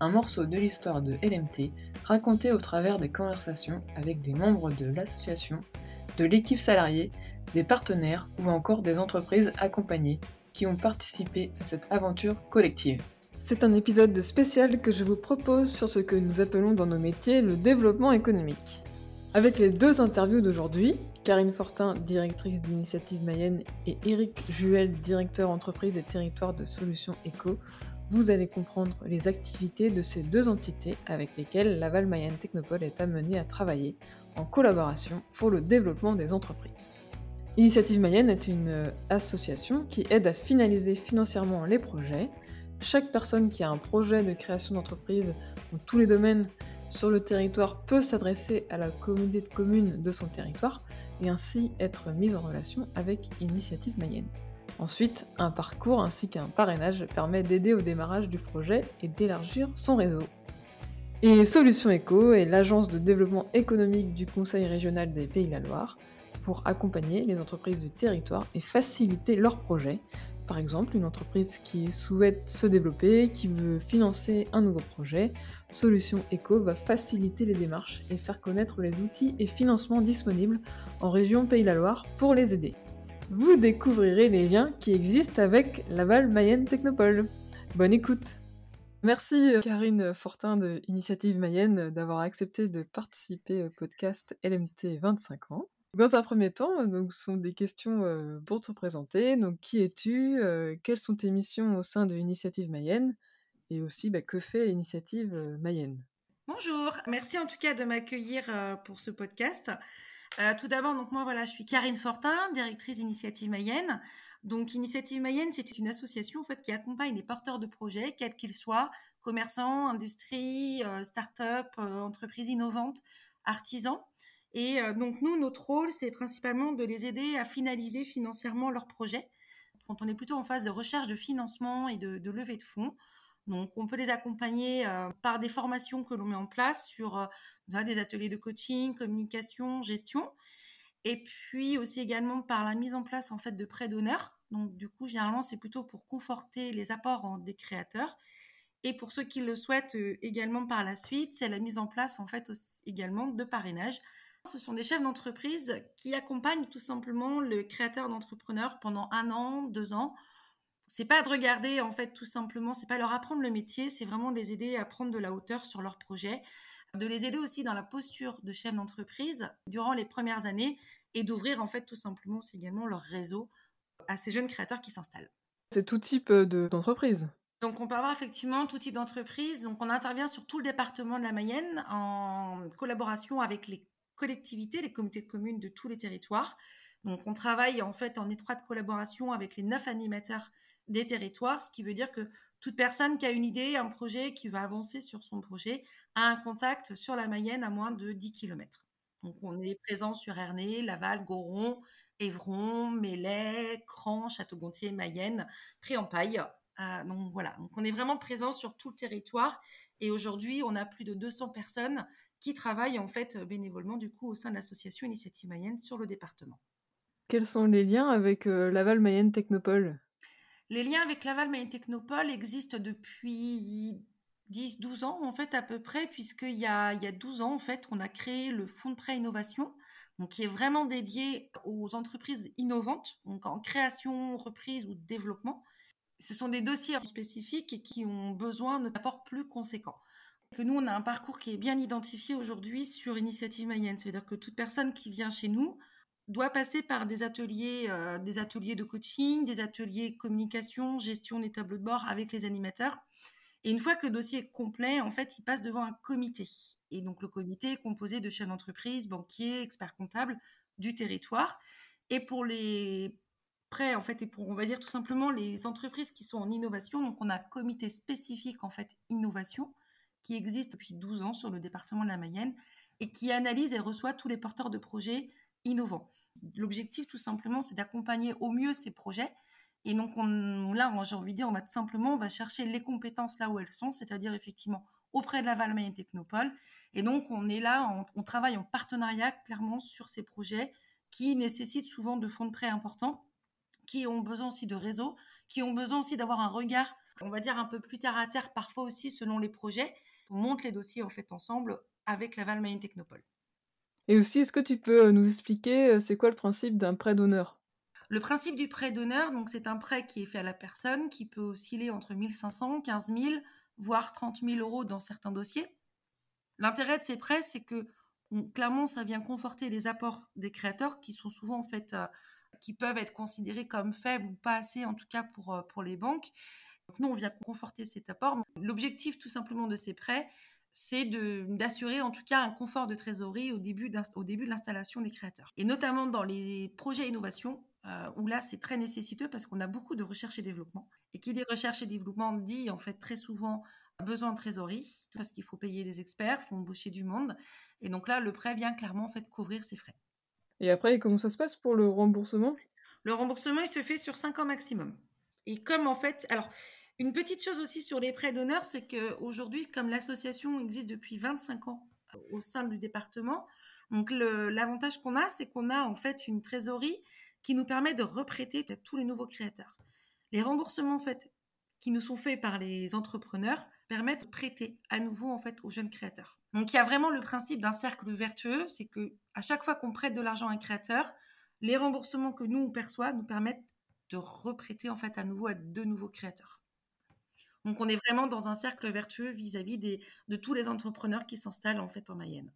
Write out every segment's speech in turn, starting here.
un morceau de l'histoire de LMT raconté au travers des conversations avec des membres de l'association, de l'équipe salariée, des partenaires ou encore des entreprises accompagnées qui ont participé à cette aventure collective. C'est un épisode spécial que je vous propose sur ce que nous appelons dans nos métiers le développement économique. Avec les deux interviews d'aujourd'hui, Karine Fortin, directrice d'Initiative Mayenne, et Eric Juel, directeur entreprise et territoire de Solutions Eco, vous allez comprendre les activités de ces deux entités avec lesquelles Laval Mayenne Technopole est amené à travailler en collaboration pour le développement des entreprises. Initiative Mayenne est une association qui aide à finaliser financièrement les projets. Chaque personne qui a un projet de création d'entreprise dans tous les domaines sur le territoire peut s'adresser à la communauté de communes de son territoire et ainsi être mise en relation avec Initiative Mayenne. Ensuite, un parcours ainsi qu'un parrainage permet d'aider au démarrage du projet et d'élargir son réseau. Et Solutions Eco est l'agence de développement économique du Conseil régional des Pays de la Loire pour accompagner les entreprises du territoire et faciliter leurs projets. Par exemple, une entreprise qui souhaite se développer, qui veut financer un nouveau projet, Solutions Eco va faciliter les démarches et faire connaître les outils et financements disponibles en région Pays de la Loire pour les aider vous découvrirez les liens qui existent avec Laval Mayenne Technopole. Bonne écoute Merci euh, Karine Fortin de Initiative Mayenne d'avoir accepté de participer au podcast LMT 25 ans. Dans un premier temps, donc, ce sont des questions euh, pour te présenter. Donc, qui es-tu euh, Quelles sont tes missions au sein de Initiative Mayenne Et aussi, bah, que fait Initiative Mayenne? Bonjour, merci en tout cas de m'accueillir pour ce podcast. Euh, tout d'abord, donc moi, voilà, je suis Karine Fortin, directrice d'Initiative Mayenne. Donc, Initiative Mayenne, c'est une association en fait qui accompagne les porteurs de projets, quels qu'ils soient, commerçants, industrie, euh, start-up, euh, entreprises innovantes, artisans. Et donc, nous, notre rôle, c'est principalement de les aider à finaliser financièrement leurs projets. Quand on est plutôt en phase de recherche de financement et de, de levée de fonds, donc, on peut les accompagner euh, par des formations que l'on met en place sur euh, des ateliers de coaching, communication, gestion, et puis aussi également par la mise en place en fait de prêts d'honneur. Donc, du coup, généralement, c'est plutôt pour conforter les apports des créateurs. Et pour ceux qui le souhaitent euh, également par la suite, c'est la mise en place en fait également de parrainage. Ce sont des chefs d'entreprise qui accompagnent tout simplement le créateur d'entrepreneur pendant un an, deux ans c'est pas de regarder en fait tout simplement, c'est pas leur apprendre le métier, c'est vraiment de les aider à prendre de la hauteur sur leur projet, de les aider aussi dans la posture de chef d'entreprise durant les premières années et d'ouvrir en fait tout simplement aussi également leur réseau à ces jeunes créateurs qui s'installent. C'est tout type euh, d'entreprise. donc on peut avoir effectivement tout type d'entreprise. Donc on intervient sur tout le département de la Mayenne en collaboration avec les collectivités, les comités de communes de tous les territoires. Donc on travaille en fait en étroite collaboration avec les neuf animateurs des territoires, ce qui veut dire que toute personne qui a une idée, un projet, qui va avancer sur son projet, a un contact sur la Mayenne à moins de 10 km. Donc on est présent sur Ernée, Laval, Goron, Évron, Mélèze, Cran, Château-Gontier, Mayenne, Pré-en-Paille. Euh, donc voilà, donc on est vraiment présent sur tout le territoire et aujourd'hui on a plus de 200 personnes qui travaillent en fait bénévolement du coup au sein de l'association Initiative Mayenne sur le département. Quels sont les liens avec euh, Laval Mayenne Technopole? Les liens avec Laval Mayenne Technopole existent depuis 10-12 ans en fait à peu près, puisqu'il y a, il y a 12 ans en fait, on a créé le fonds de prêt innovation, donc qui est vraiment dédié aux entreprises innovantes, donc en création, reprise ou développement. Ce sont des dossiers spécifiques et qui ont besoin d'apports plus conséquents. Que nous, on a un parcours qui est bien identifié aujourd'hui sur Initiative Mayenne, c'est-à-dire que toute personne qui vient chez nous doit passer par des ateliers, euh, des ateliers de coaching, des ateliers communication, gestion des tableaux de bord avec les animateurs. Et une fois que le dossier est complet, en fait, il passe devant un comité. Et donc, le comité est composé de chefs d'entreprise, banquiers, experts comptables du territoire. Et pour les prêts, en fait, et pour, on va dire tout simplement, les entreprises qui sont en innovation, donc on a un comité spécifique, en fait, innovation, qui existe depuis 12 ans sur le département de la Mayenne et qui analyse et reçoit tous les porteurs de projets innovants. L'objectif, tout simplement, c'est d'accompagner au mieux ces projets. Et donc, on, là, j'ai envie de dire, on va tout simplement, on va chercher les compétences là où elles sont, c'est-à-dire effectivement auprès de la Valmaine Technopole. Et donc, on est là, on, travaille en partenariat clairement sur ces projets qui nécessitent souvent de fonds de prêt importants, qui ont besoin aussi de réseaux, qui ont besoin aussi d'avoir un regard, on va dire, un peu plus terre à terre, parfois aussi selon les projets. On monte les dossiers en fait ensemble avec la Valmaine Technopole. Et aussi, est-ce que tu peux euh, nous expliquer euh, c'est quoi le principe d'un prêt d'honneur? Le principe du prêt d'honneur, donc c'est un prêt qui est fait à la personne, qui peut osciller entre 1500, 15 000, voire 30 000 euros dans certains dossiers. L'intérêt de ces prêts, c'est que clairement, ça vient conforter les apports des créateurs qui sont souvent en fait, euh, qui peuvent être considérés comme faibles ou pas assez, en tout cas pour, pour les banques. Donc nous, on vient conforter cet apport. L'objectif tout simplement de ces prêts, c'est d'assurer en tout cas un confort de trésorerie au début, au début de l'installation des créateurs. Et notamment dans les projets innovation, euh, où là c'est très nécessiteux parce qu'on a beaucoup de recherche et développement. Et qui dit recherche et développement dit en fait très souvent besoin de trésorerie, parce qu'il faut payer des experts, il faut embaucher du monde. Et donc là, le prêt vient clairement en fait couvrir ces frais. Et après, comment ça se passe pour le remboursement? Le remboursement, il se fait sur 5 ans maximum. Et comme en fait, alors une petite chose aussi sur les prêts d'honneur, c'est qu'aujourd'hui, comme l'association existe depuis 25 ans euh, au sein du département, donc l'avantage qu'on a, c'est qu'on a en fait une trésorerie qui nous permet de reprêter à tous les nouveaux créateurs. Les remboursements en qui nous sont faits par les entrepreneurs permettent de prêter à nouveau en fait aux jeunes créateurs. Donc il y a vraiment le principe d'un cercle vertueux, c'est que à chaque fois qu'on prête de l'argent à un créateur, les remboursements que nous on perçoit nous permettent de reprêter en fait à nouveau à de nouveaux créateurs. Donc on est vraiment dans un cercle vertueux vis-à-vis de tous les entrepreneurs qui s'installent en fait en Mayenne.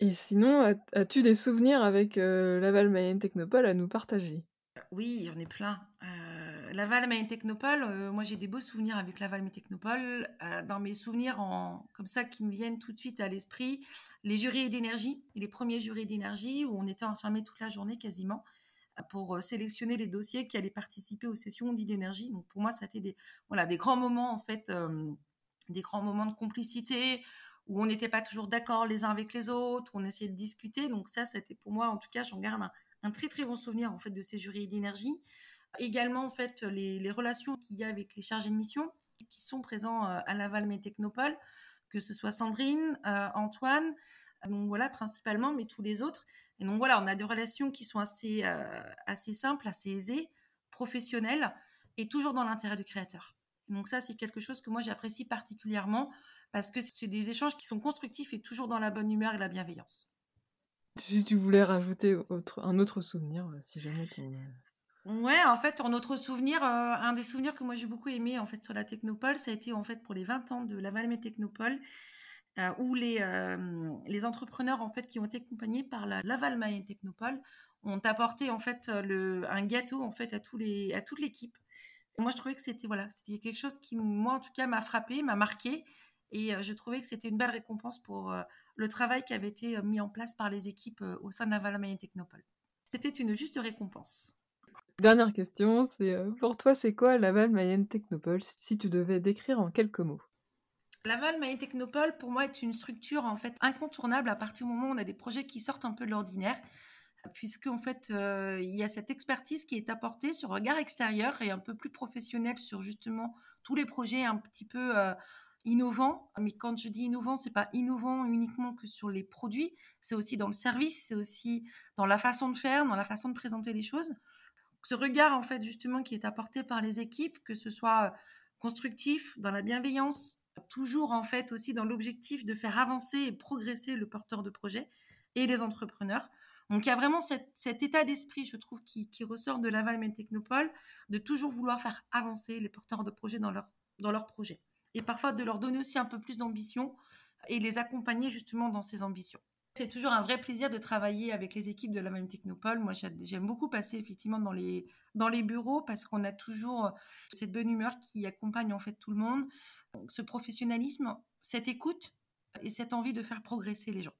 Et sinon, as-tu des souvenirs avec euh, Laval Mayenne Technopole à nous partager? Oui, il y en a plein. Euh, Laval Mayenne Technopole, euh, moi j'ai des beaux souvenirs avec Laval Mayenne Technopole. dans mes souvenirs en, comme ça qui me viennent tout de suite à l'esprit, les jurys d'énergie, les premiers jurys d'énergie où on était enfermés toute la journée quasiment pour sélectionner les dossiers qui allaient participer aux sessions d'énergie. Donc pour moi, ça a été des, grands moments en fait, des grands moments de complicité où on n'était pas toujours d'accord les uns avec les autres, on essayait de discuter. Donc ça, c'était pour moi, en tout cas, j'en garde un, très très bon souvenir en fait de ces jurys d'énergie. Également en fait les, relations qu'il y a avec les chargés de mission qui sont présents à Laval Technopole, que ce soit Sandrine, Antoine, donc voilà principalement, mais tous les autres. Et donc voilà, on a des relations qui sont assez, euh, assez simples, assez aisées, professionnelles et toujours dans l'intérêt du créateur. donc ça, c'est quelque chose que moi j'apprécie particulièrement parce que c'est des échanges qui sont constructifs et toujours dans la bonne humeur et la bienveillance. Si tu voulais rajouter un autre souvenir, euh, si jamais tu Ouais, en fait, un autre souvenir, euh, un des souvenirs que moi j'ai beaucoup aimé en fait sur la Technopole, ça a été en fait pour les 20 ans de la Valmé Technopole. Euh, où les, euh, les entrepreneurs en fait qui ont été accompagnés par la Laval Mayenne Technopole ont apporté en fait le, un gâteau en fait à tous les à toute l'équipe. Moi, je trouvais que c'était voilà, c'était quelque chose qui moi en tout cas m'a frappé, m'a marqué et euh, je trouvais que c'était une belle récompense pour le travail qui avait été mis en place par les équipes au sein de Laval Mayenne Technopole. C'était une juste récompense. Dernière question, c'est pour toi, c'est quoi Laval Mayenne Technopole si tu devais décrire en quelques mots? Laval Mayenne Technopole, pour moi, est une structure en fait incontournable à partir du moment où on a des projets qui sortent un peu de l'ordinaire, puisque fait, euh, il y a cette expertise qui est apportée sur regard extérieur et un peu plus professionnel sur justement tous les projets un petit peu euh, innovants. Mais quand je dis innovant, c'est pas innovant uniquement que sur les produits, c'est aussi dans le service, c'est aussi dans la façon de faire, dans la façon de présenter les choses. Ce regard en fait justement qui est apporté par les équipes, que ce soit euh, constructif, dans la bienveillance, toujours en fait aussi dans l'objectif de faire avancer et progresser le porteur de projet et les entrepreneurs. Donc il y a vraiment cet état d'esprit, je trouve, qui, ressort de Laval Main Technopole, de toujours vouloir faire avancer les porteurs de projet dans leur, dans leur projet. Et parfois de leur donner aussi un peu plus d'ambition et les accompagner justement dans ces ambitions. C'est toujours un vrai plaisir de travailler avec les équipes de la même Technopole. Moi, j'aime beaucoup passer effectivement dans les, dans les bureaux parce qu'on a toujours cette bonne humeur qui accompagne en fait tout le monde ce professionnalisme, cette écoute et cette envie de faire progresser les gens.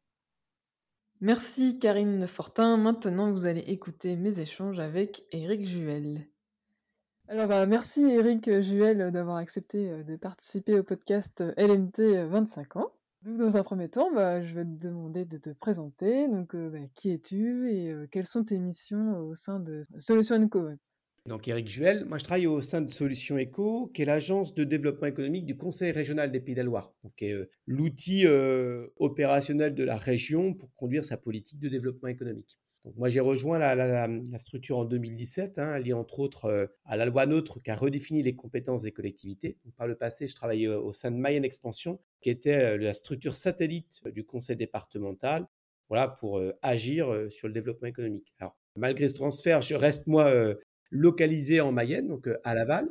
Merci Karine Fortin. Maintenant, vous allez écouter mes échanges avec Eric Juel. Alors, bah, merci Eric Juel d'avoir accepté euh, de participer au podcast LMT 25 ans. Dans un premier temps, bah, je vais te demander de te présenter. Donc, bah, qui es-tu et quelles sont tes missions au sein de Solutions Eco donc Eric Juel, moi je travaille au sein de Solutions Eco, qui est l'agence de développement économique du Conseil régional des Pays de la Loire, qui est l'outil opérationnel de la région pour conduire sa politique de développement économique. Donc moi j'ai rejoint la, structure en 2017, hein, liée entre autres à la loi NOTRe qui a redéfini les compétences des collectivités. par le passé, je travaillais au sein de Mayenne Expansion, qui était la structure satellite du conseil départemental, voilà, pour agir sur le développement économique. Alors malgré ce transfert, je reste moi localisé en Mayenne, donc à Laval,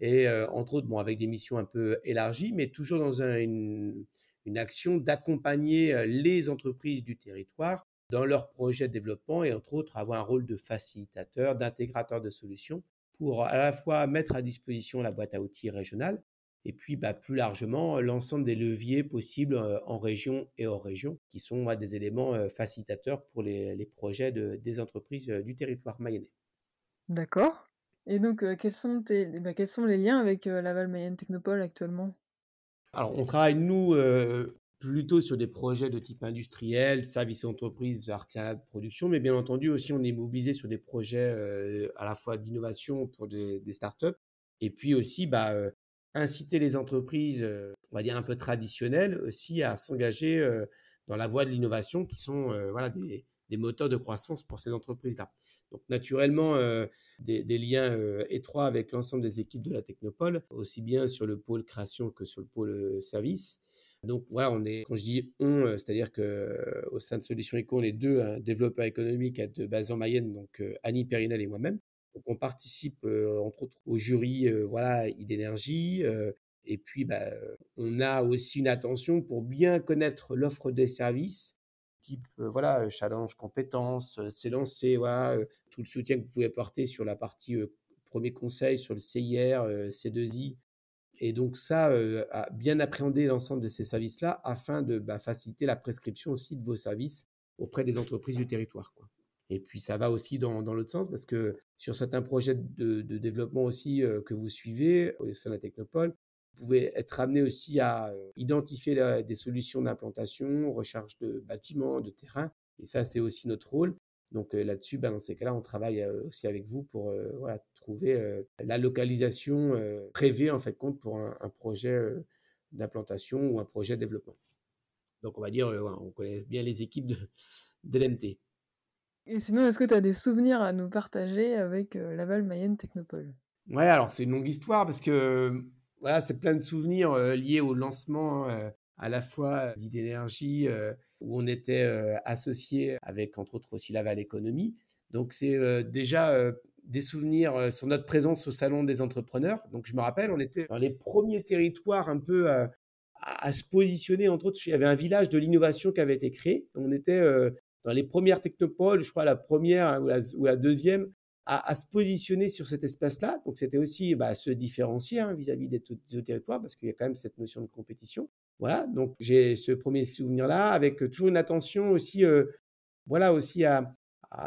et entre autres bon, avec des missions un peu élargies, mais toujours dans une, une action d'accompagner les entreprises du territoire dans leurs projets de développement et entre autres avoir un rôle de facilitateur, d'intégrateur de solutions pour à la fois mettre à disposition la boîte à outils régionale et puis bah, plus largement l'ensemble des leviers possibles en région et hors région qui sont des éléments facilitateurs pour les, projets des entreprises du territoire mayennais. D'accord. Et donc, quels, sont bah, quels sont les liens avec Laval Mayenne Technopole actuellement? Alors, on travaille, nous, plutôt sur des projets de type industriel, services entreprises, artisanat production, mais bien entendu aussi on est mobilisé sur des projets euh, à la fois d'innovation pour des, startups et puis aussi bah, euh, inciter les entreprises, euh, on va dire un peu traditionnelles aussi à s'engager dans la voie de l'innovation qui sont voilà, des, moteurs de croissance pour ces entreprises-là. Donc naturellement, des, des, liens étroits avec l'ensemble des équipes de la Technopole, aussi bien sur le pôle création que sur le pôle service. Donc voilà, on est, quand je dis on, euh, c'est-à-dire que euh, au sein de Solutions Eco, on est deux hein, développeurs économiques à de base en Mayenne, donc euh, Annie Périnel et moi-même. Donc on participe entre autres au jury voilà d'énergie et puis bah, on a aussi une attention pour bien connaître l'offre des services type voilà challenge compétences, s'élancer voilà tout le soutien que vous pouvez apporter sur la partie premier conseil sur le CIR, C2I et donc ça, bien appréhender l'ensemble de ces services-là afin de bah, faciliter la prescription aussi de vos services auprès des entreprises du territoire. Et puis ça va aussi dans, dans l'autre sens parce que sur certains projets de, développement aussi que vous suivez au sein de la Technopole, vous pouvez être amené aussi à identifier des solutions d'implantation, recherche de bâtiments, de terrains. Et ça, c'est aussi notre rôle. Donc là-dessus, bah, dans ces cas-là, on travaille aussi avec vous pour trouver la localisation prévue en fait compte pour un, projet d'implantation ou un projet de développement. Donc on va dire, on connaît bien les équipes de, l'MT. Et sinon, est-ce que tu as des souvenirs à nous partager avec Laval Mayenne Technopole? Ouais, alors c'est une longue histoire parce que voilà, c'est plein de souvenirs liés au lancement à la fois d'idénergie où on était associé avec entre autres aussi Laval Économie. Donc c'est déjà des souvenirs sur notre présence au salon des entrepreneurs. Donc je me rappelle, on était dans les premiers territoires un peu à, se positionner. Entre autres, il y avait un village de l'innovation qui avait été créé. On était dans les premières technopoles, je crois la première hein, ou la, deuxième, à, se positionner sur cet espace-là. Donc c'était aussi bah, se différencier hein, vis-à-vis des autres territoires parce qu'il y a quand même cette notion de compétition. Voilà, donc j'ai ce premier souvenir-là avec toujours une attention aussi, voilà, aussi à,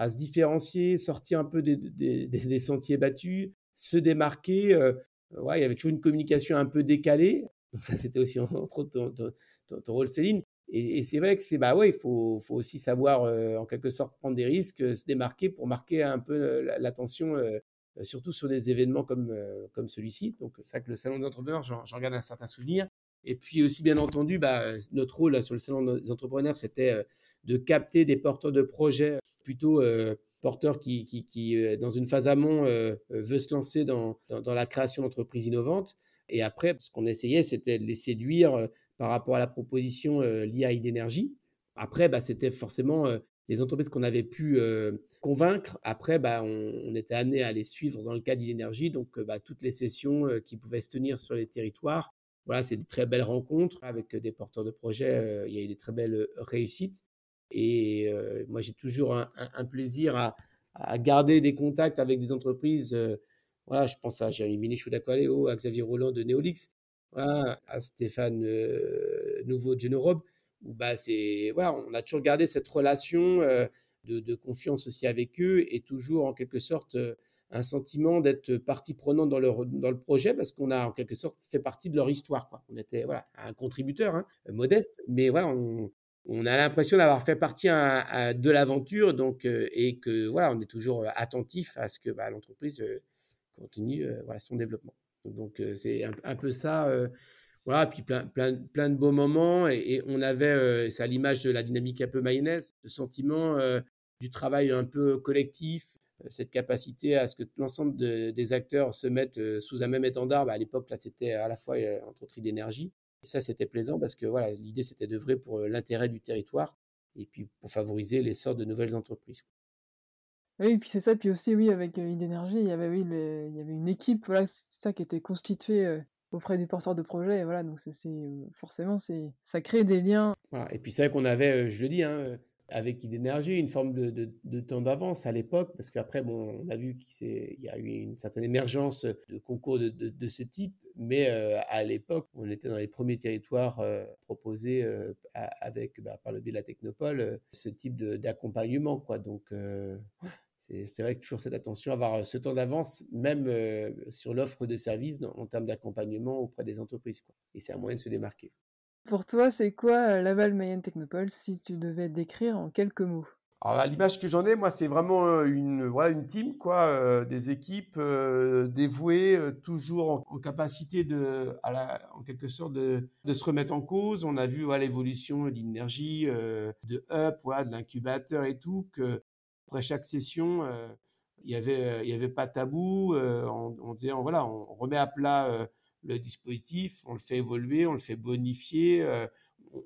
se différencier, sortir un peu des, sentiers battus, se démarquer. ouais, il y avait toujours une communication un peu décalée. Ça, c'était aussi entre autres ton, rôle, Céline. Et, c'est vrai que c'est bah ouais, il faut, faut, aussi savoir en quelque sorte prendre des risques, se démarquer pour marquer un peu l'attention, surtout sur des événements comme, comme celui-ci. Donc c'est ça que le salon des entrepreneurs, j'en garde un certain souvenir. Et puis aussi, bien entendu, bah, notre rôle sur le salon des entrepreneurs, c'était euh, de capter des porteurs de projets, plutôt euh, porteurs qui, qui, euh, dans une phase amont, veut se lancer dans, dans, la création d'entreprises innovantes. Et après, ce qu'on essayait, c'était de les séduire par rapport à la proposition liée à d'énergie. Après, bah, c'était forcément les entreprises qu'on avait pu convaincre. Après, bah, on, était amené à les suivre dans le cas d'Idénergie. Donc, bah, toutes les sessions qui pouvaient se tenir sur les territoires, voilà, c'est des très belles rencontres avec des porteurs de projets. Euh, il y a eu des très belles réussites. Et euh, moi, j'ai toujours un, plaisir à, garder des contacts avec des entreprises. Euh, voilà, je pense à Jérémy Minichou d'Aqualeo, à Xavier Roland de Neolix, à Stéphane Nouveau de Genorobe. Où, bah, c'est, voilà, on a toujours gardé cette relation de, de, confiance aussi avec eux et toujours en quelque sorte un sentiment d'être partie prenante dans, le projet parce qu'on a en quelque sorte fait partie de leur histoire. Quoi. On était voilà, un contributeur hein, modeste, mais voilà, on, a l'impression d'avoir fait partie de l'aventure donc, euh, et que voilà, on est toujours attentif à ce que bah, l'entreprise euh, continue euh, son développement. Donc c'est un, peu ça. voilà, puis plein, plein, plein de beaux moments et, on avait, c'est à l'image de la dynamique un peu mayonnaise, le sentiment du travail un peu collectif, cette capacité à ce que l'ensemble des acteurs se mettent sous un même étendard. Bah, à l'époque, là, c'était à la fois entre autres d'énergie et ça, c'était plaisant parce que voilà, l'idée, c'était d'œuvrer pour l'intérêt du territoire et puis pour favoriser l'essor de nouvelles entreprises. Oui, puis c'est ça. Puis aussi, oui, avec euh, il y avait, oui, il y avait une équipe, voilà, c'est ça qui était constituée auprès du porteur de projet. voilà, donc c'est forcément, c'est ça crée des liens. Voilà. Et puis c'est vrai qu'on avait, je le dis, hein, avec Idénergie, une forme de, temps d'avance à l'époque, parce qu'après, bon, on a vu qu'il y a eu une certaine émergence de concours de, ce type, mais euh, à l'époque, on était dans les premiers territoires euh, proposés euh, avec, bah, par le biais de la Technopole, ce type d'accompagnement. quoi. Donc, c'est vrai que toujours cette attention, avoir ce temps d'avance, même sur l'offre de services en termes d'accompagnement auprès des entreprises. Quoi. Et c'est un moyen de se démarquer. Pour toi, c'est quoi Laval Mayenne Technopole si tu devais décrire en quelques mots? Alors, l'image que j'en ai, moi, c'est vraiment une, voilà, une team, quoi, des équipes dévouées, toujours en, capacité de, à la, en quelque sorte, de, de, se remettre en cause. On a vu voilà, l'évolution de l'énergie, de Up, voilà, de l'incubateur et tout, que après chaque session, il n'y avait, il y avait pas tabou. on, on, disait, voilà, on remet à plat le dispositif, on le fait évoluer, on le fait bonifier, euh,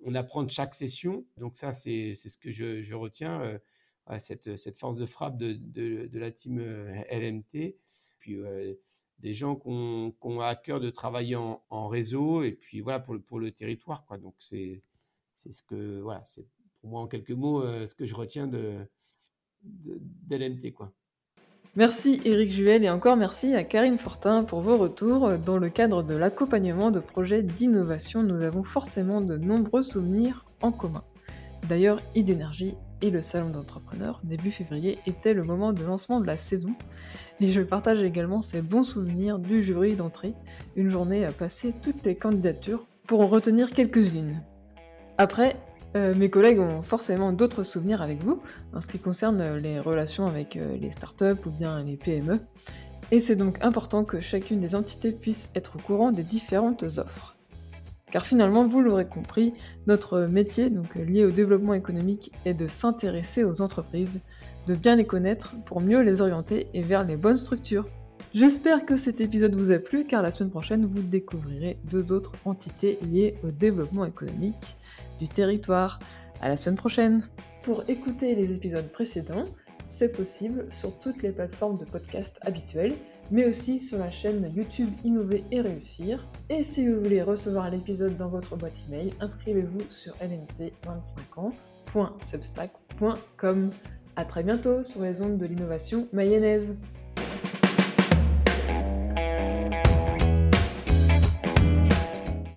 on apprend de chaque session. Donc ça, c'est ce que je, retiens, euh, cette, force de frappe de, la team euh, LMT. Puis des gens qui ont, à cœur de travailler en, réseau et puis voilà pour le, territoire. Donc c'est ce que, voilà, c'est pour moi en quelques mots ce que je retiens de, Merci Éric Juel et encore merci à Karine Fortin pour vos retours. Dans le cadre de l'accompagnement de projets d'innovation, nous avons forcément de nombreux souvenirs en commun. D'ailleurs, Idénergie et le salon d'entrepreneurs début février était le moment de lancement de la saison et je partage également ces bons souvenirs du jury d'entrée, une journée à passer toutes les candidatures pour en retenir quelques-unes. Après, euh, mes collègues ont forcément d'autres souvenirs avec vous en ce qui concerne les relations avec euh, les startups ou bien les PME. Et c'est donc important que chacune des entités puisse être au courant des différentes offres. Car finalement, vous l'aurez compris, notre métier, donc lié au développement économique, est de s'intéresser aux entreprises, de bien les connaître pour mieux les orienter et vers les bonnes structures. J'espère que cet épisode vous a plu car la semaine prochaine vous découvrirez deux autres entités liées au développement économique territoire. À la semaine prochaine. Pour écouter les épisodes précédents, c'est possible sur toutes les plateformes de podcast habituelles, mais aussi sur la chaîne YouTube Innover et Réussir. Et si vous voulez recevoir l'épisode dans votre boîte email, inscrivez-vous sur lnt25ans.substack.com. A très bientôt sur les ondes de l'innovation mayonnaise.